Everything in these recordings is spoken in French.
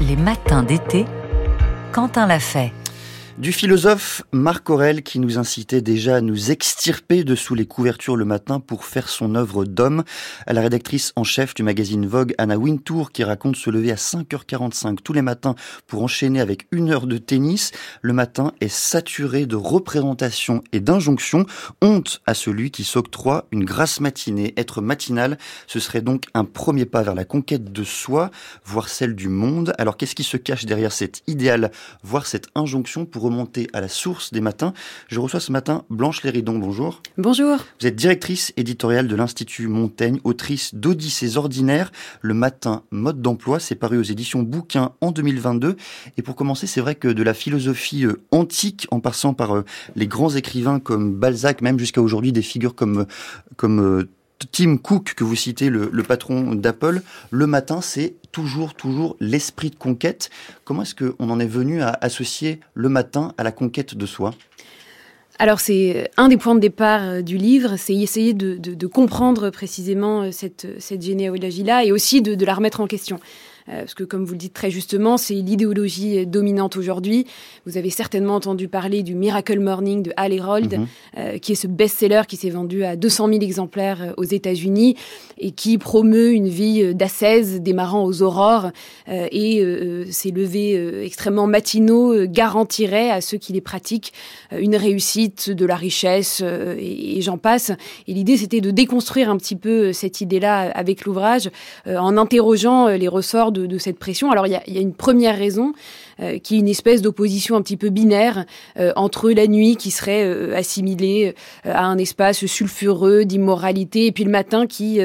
Les matins d'été, Quentin l'a fait du philosophe Marc Aurel qui nous incitait déjà à nous extirper de sous les couvertures le matin pour faire son œuvre d'homme, à la rédactrice en chef du magazine Vogue Anna Wintour qui raconte se lever à 5h45 tous les matins pour enchaîner avec une heure de tennis. Le matin est saturé de représentations et d'injonctions. Honte à celui qui s'octroie une grasse matinée. Être matinal, ce serait donc un premier pas vers la conquête de soi, voire celle du monde. Alors qu'est-ce qui se cache derrière cet idéal, voire cette injonction pour remonter à la source des matins. Je reçois ce matin Blanche Léridon. Bonjour. Bonjour. Vous êtes directrice éditoriale de l'Institut Montaigne, autrice d'Odyssées ordinaires. Le matin, mode d'emploi, c'est paru aux éditions Bouquins en 2022. Et pour commencer, c'est vrai que de la philosophie euh, antique, en passant par euh, les grands écrivains comme Balzac, même jusqu'à aujourd'hui des figures comme, comme euh, Tim Cook, que vous citez, le, patron d'Apple, le matin, c'est toujours, toujours l'esprit de conquête. Comment est-ce qu'on en est venu à associer le matin à la conquête de soi? Alors c'est un des points de départ euh, du livre, c'est essayer de, comprendre précisément euh, cette, généalogie-là et aussi de, la remettre en question. Euh, parce que comme vous le dites très justement, c'est l'idéologie dominante aujourd'hui. Vous avez certainement entendu parler du Miracle Morning de Hal Herold, mhm. euh, qui est ce best-seller qui s'est vendu à 200 000 exemplaires euh, aux États-Unis et qui promeut une vie d'ascèse démarrant aux aurores et ces levées extrêmement matinaux garantiraient à ceux qui les pratiquent une réussite, de la richesse et, j'en passe. Et l'idée, c'était de déconstruire un petit peu cette idée-là avec l'ouvrage en interrogeant les ressorts de, cette pression. Alors il y a, une première raison, qui est une espèce d'opposition un petit peu binaire euh, entre la nuit qui serait euh, assimilée à un espace sulfureux d'immoralité et puis le matin qui,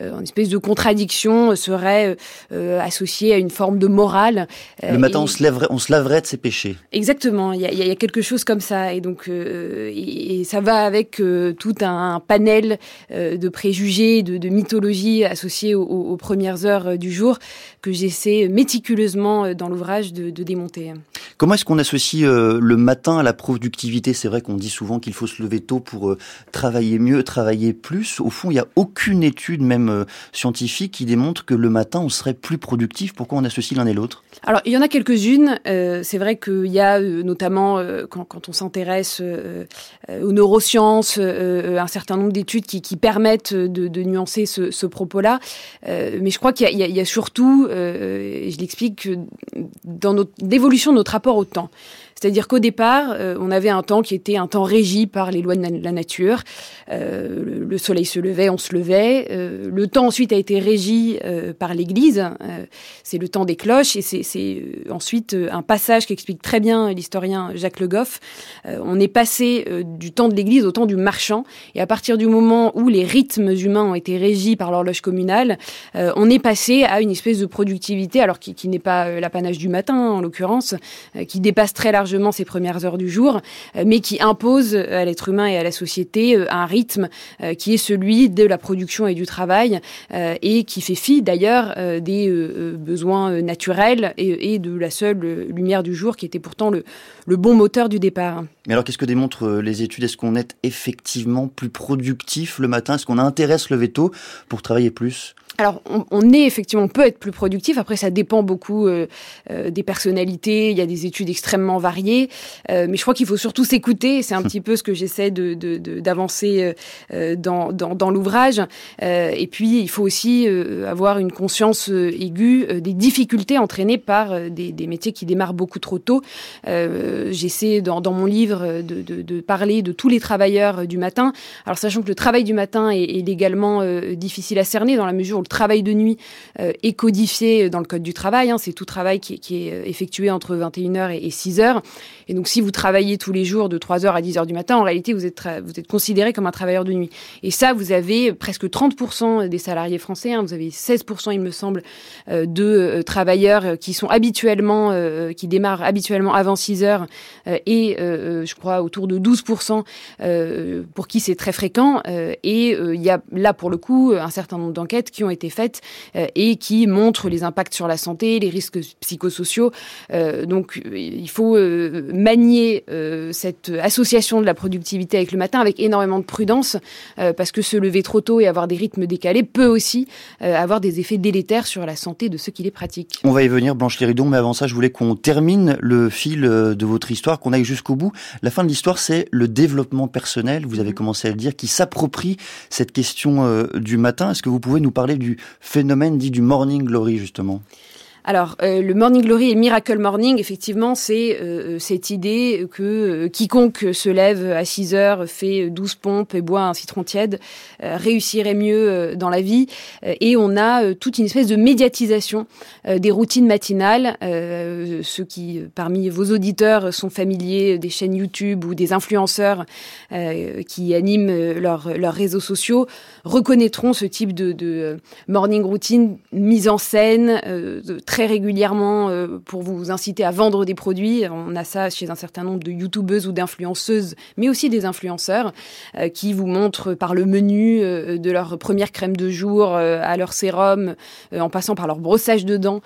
en espèce de contradiction, serait associé à une forme de morale. Le matin, on, se lèverait, on se laverait de ses péchés. Exactement, il y a, y a, quelque chose comme ça. Et donc, et, ça va avec tout un, panel de préjugés, de, de mythologie associée aux, aux, premières heures du jour que j'essaie méticuleusement dans l'ouvrage de, de démonter. Comment est-ce qu'on associe euh, le matin à la productivité? C'est vrai qu'on dit souvent qu'il faut se lever tôt pour euh, travailler mieux, travailler plus. Au fond, il n'y a aucune étude, même euh, scientifique, qui démontre que le matin, on serait plus productif. Pourquoi on associe l'un et l'autre? Alors, il y en a quelques-unes. c'est vrai qu'il y a notamment, quand, quand, on s'intéresse aux neurosciences, un certain nombre d'études qui, qui, permettent de, de nuancer ce, ce propos-là. mais je crois qu'il y, y, a surtout, et je l'explique, dans notre l'évolution de notre rapport au temps. C'est-à-dire qu'au départ, euh, on avait un temps qui était un temps régi par les lois de la nature. Euh, le, soleil se levait, on se levait. Euh, le temps ensuite a été régi par l'Église. c'est le temps des cloches et c'est ensuite un passage qui explique très bien l'historien Jacques Le Goff. on est passé du temps de l'Église au temps du marchand et à partir du moment où les rythmes humains ont été régis par l'horloge communale, on est passé à une espèce de productivité, alors qui, qui n'est pas l'apanage du matin en l'occurrence, qui dépasse très largement largement ses premières heures du jour, euh, mais qui impose à l'être humain et à la société euh, un rythme euh, qui est celui de la production et du travail et qui fait fi d'ailleurs des besoins naturels et, de la seule lumière du jour qui était pourtant le, le bon moteur du départ. Mais alors qu'est-ce que démontrent les études? Est-ce qu'on est effectivement plus productif le matin? Est-ce qu'on a intérêt à pour travailler plus? Alors, on, est effectivement, on peut être plus productif. Après, ça dépend beaucoup euh, euh, des personnalités. Il y a des études extrêmement variées, euh, mais je crois qu'il faut surtout s'écouter. C'est un petit peu ce que j'essaie de, d'avancer dans, dans, l'ouvrage. et puis, il faut aussi avoir une conscience aiguë des difficultés entraînées par des, des, métiers qui démarrent beaucoup trop tôt. j'essaie dans, dans, mon livre de, de, parler de tous les travailleurs du matin. Alors, sachant que le travail du matin est, est légalement difficile à cerner dans la mesure où travail de nuit euh, est codifié dans le code du travail. Hein. c'est tout travail qui, est euh, effectué entre 21h et, 6h. Et donc, si vous travaillez tous les jours de 3h à 10h du matin, en réalité, vous êtes, vous êtes considéré comme un travailleur de nuit. Et ça, vous avez presque 30% des salariés français. Hein. vous avez 16%, il me semble, euh, de travailleurs qui sont habituellement, qui démarrent habituellement avant 6h et je crois autour de 12% pour qui c'est très fréquent. et il y a là, pour le coup, un certain nombre d'enquêtes qui ont été été faites et qui montrent les impacts sur la santé, les risques psychosociaux. donc il faut manier cette association de la productivité avec le matin avec énormément de prudence parce que se lever trop tôt et avoir des rythmes décalés peut aussi avoir des effets délétères sur la santé de ceux qui les pratiquent. On va y venir, Blanche Léridon, mais avant ça, je voulais qu'on termine le fil de votre histoire, qu'on aille jusqu'au bout. La fin de l'histoire, c'est le développement personnel, vous avez mhm. commencé à le dire, qui s'approprie cette question euh, du matin. Est-ce que vous pouvez nous parler du phénomène dit du morning glory, justement alors, euh, le Morning Glory et Miracle Morning, effectivement, c'est euh, cette idée que euh, quiconque se lève à 6 heures, fait 12 pompes et boit un citron tiède, réussirait mieux dans la vie. et on a toute une espèce de médiatisation des routines matinales. ceux qui, parmi vos auditeurs, sont familiers des chaînes YouTube ou des influenceurs qui animent leurs réseaux sociaux, reconnaîtront ce type de, de morning routine mise en scène, très régulièrement euh, pour vous inciter à vendre des produits. On a ça chez un certain nombre de youtubeuses ou d'influenceuses, mais aussi des influenceurs euh, qui vous montrent par le menu euh, de leur première crème de jour à leur sérum, en passant par leur brossage de dents,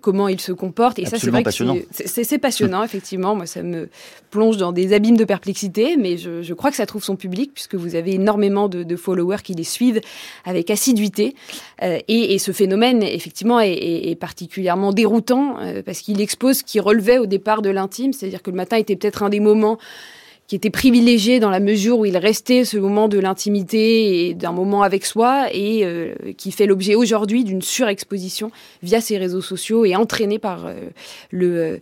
comment ils se comportent. Et ça, c'est vrai passionnant. c'est passionnant, effectivement. Moi, ça me plonge dans des abîmes de perplexité, mais je, je crois que ça trouve son public puisque vous avez énormément de, de followers qui les suivent avec assiduité. et, et, ce phénomène, effectivement, est, est, est particulièrement déroutant euh, parce qu'il expose ce qui relevait au départ de l'intime, c'est-à-dire que le matin était peut-être un des moments qui était privilégié dans la mesure où il restait ce moment de l'intimité et d'un moment avec soi et euh, qui fait l'objet aujourd'hui d'une surexposition via ces réseaux sociaux et entraîné par euh, le,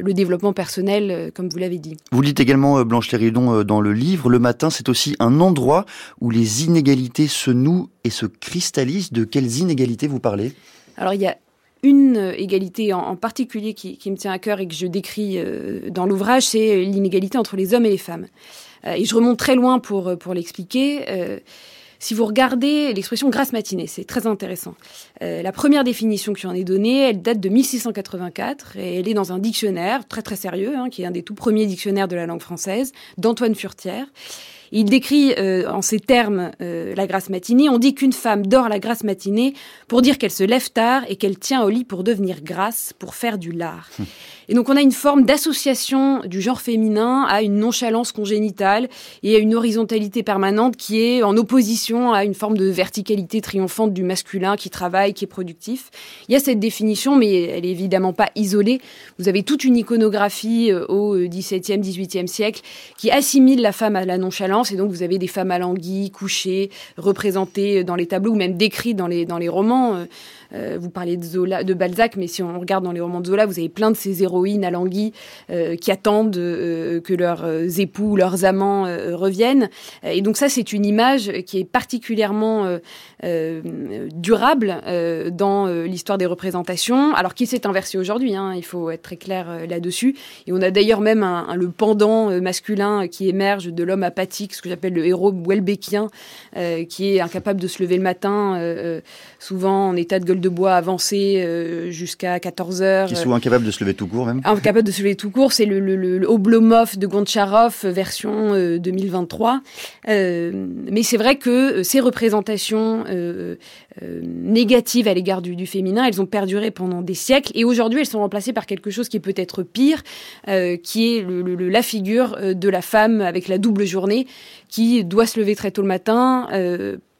le développement personnel, comme vous l'avez dit. Vous dites également, Blanche Léridon, dans le livre, le matin, c'est aussi un endroit où les inégalités se nouent et se cristallisent. De quelles inégalités vous parlez? Alors il y a une euh, égalité en, particulier qui, me tient à cœur et que je décris euh, dans l'ouvrage, c'est l'inégalité entre les hommes et les femmes. Euh, et je remonte très loin pour, pour l'expliquer. si vous regardez l'expression grasse matinée, c'est très intéressant. la première définition qui en est donnée, elle date de 1684 et elle est dans un dictionnaire très très sérieux, hein, qui est un des tout premiers dictionnaires de la langue française, d'Antoine Furtière. Il décrit euh, en ces termes euh, la grasse matinée. On dit qu'une femme dort la grasse matinée pour dire qu'elle se lève tard et qu'elle tient au lit pour devenir grasse, pour faire du lard. Hum. Et donc on a une forme d'association du genre féminin à une nonchalance congénitale et à une horizontalité permanente qui est en opposition à une forme de verticalité triomphante du masculin qui travaille, qui est productif. Il y a cette définition, mais elle est évidemment pas isolée. Vous avez toute une iconographie euh, au XVIIe, XVIIIe siècle qui assimile la femme à la nonchalance et donc vous avez des femmes alanguies, couchées, représentées dans les tableaux ou même décrites dans les, dans les romans. Euh, vous parlez de, Zola, de Balzac, mais si on regarde dans les romans de Zola, vous avez plein de ces héroïnes alanguies euh, qui attendent euh, que leurs époux, leurs amants reviennent. Et donc ça, c'est une image qui est particulièrement durable dans l'histoire des représentations, alors qu'il s'est inversé aujourd'hui. Hein, il faut être très clair là-dessus. Et on a d'ailleurs même le pendant masculin qui émerge de l'homme apathique, ce que j'appelle le héros welbeckien, qui est incapable de se lever le matin, souvent en état de gueule de bois avancé euh, jusqu'à 14 heures. Qui sont incapables de se lever tout court même. Incapable de se lever tout court, c'est le, le, le, Oblomov de Goncharov version 2023. Euh, euh, mais c'est vrai que ces représentations négatives à l'égard du, du, féminin, elles ont perduré pendant des siècles et aujourd'hui elles sont remplacées par quelque chose qui est peut-être pire, qui est la figure de la femme avec la double journée qui doit se lever très tôt le matin,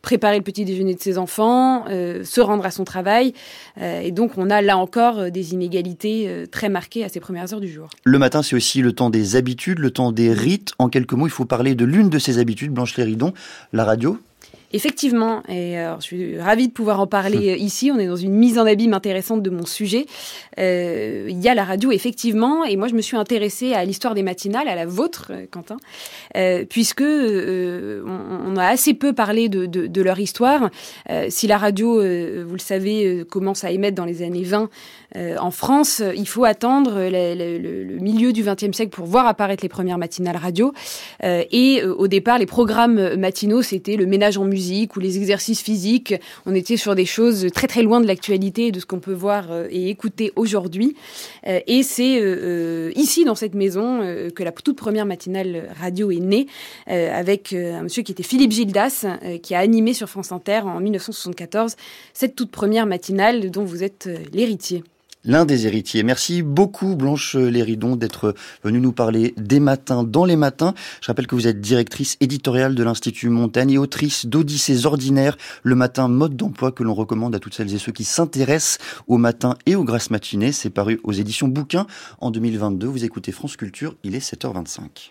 préparer le petit déjeuner de ses enfants, euh, se rendre à son travail. Euh, et donc, on a là encore euh, des inégalités très marquées à ces premières heures du jour. Le matin, c'est aussi le temps des habitudes, le temps des rites. En quelques mots, il faut parler de l'une de ces habitudes, Blanche Léridon, la radio. Effectivement, et alors, je suis ravie de pouvoir en parler hum. ici. On est dans une mise en abîme intéressante de mon sujet. Euh, il y a la radio, effectivement, et moi je me suis intéressée à l'histoire des matinales, à la vôtre, euh, Quentin, euh, puisque euh, on, on, a assez peu parlé de, de, de leur histoire. Euh, si la radio, vous le savez, commence à émettre dans les années 20 en France, il faut attendre le, le, le milieu du XXe siècle pour voir apparaître les premières matinales radio. et au départ, les programmes matinaux, c'était le ménage en musique ou les exercices physiques. On était sur des choses très très loin de l'actualité et de ce qu'on peut voir et écouter aujourd'hui. et c'est ici, dans cette maison, que la toute première matinale radio est née, avec un monsieur qui était Philippe Gildas, qui a animé sur France Inter en 1974 cette toute première matinale dont vous êtes l'héritier l'un des héritiers. Merci beaucoup Blanche Léridon d'être venue nous parler des matins dans les matins. Je rappelle que vous êtes directrice éditoriale de l'Institut Montaigne et autrice d'Odyssées ordinaires, le matin mode d'emploi que l'on recommande à toutes celles et ceux qui s'intéressent au matin et aux grasses matinées. C'est paru aux éditions Bouquins en 2022. Vous écoutez France Culture, il est 7h25.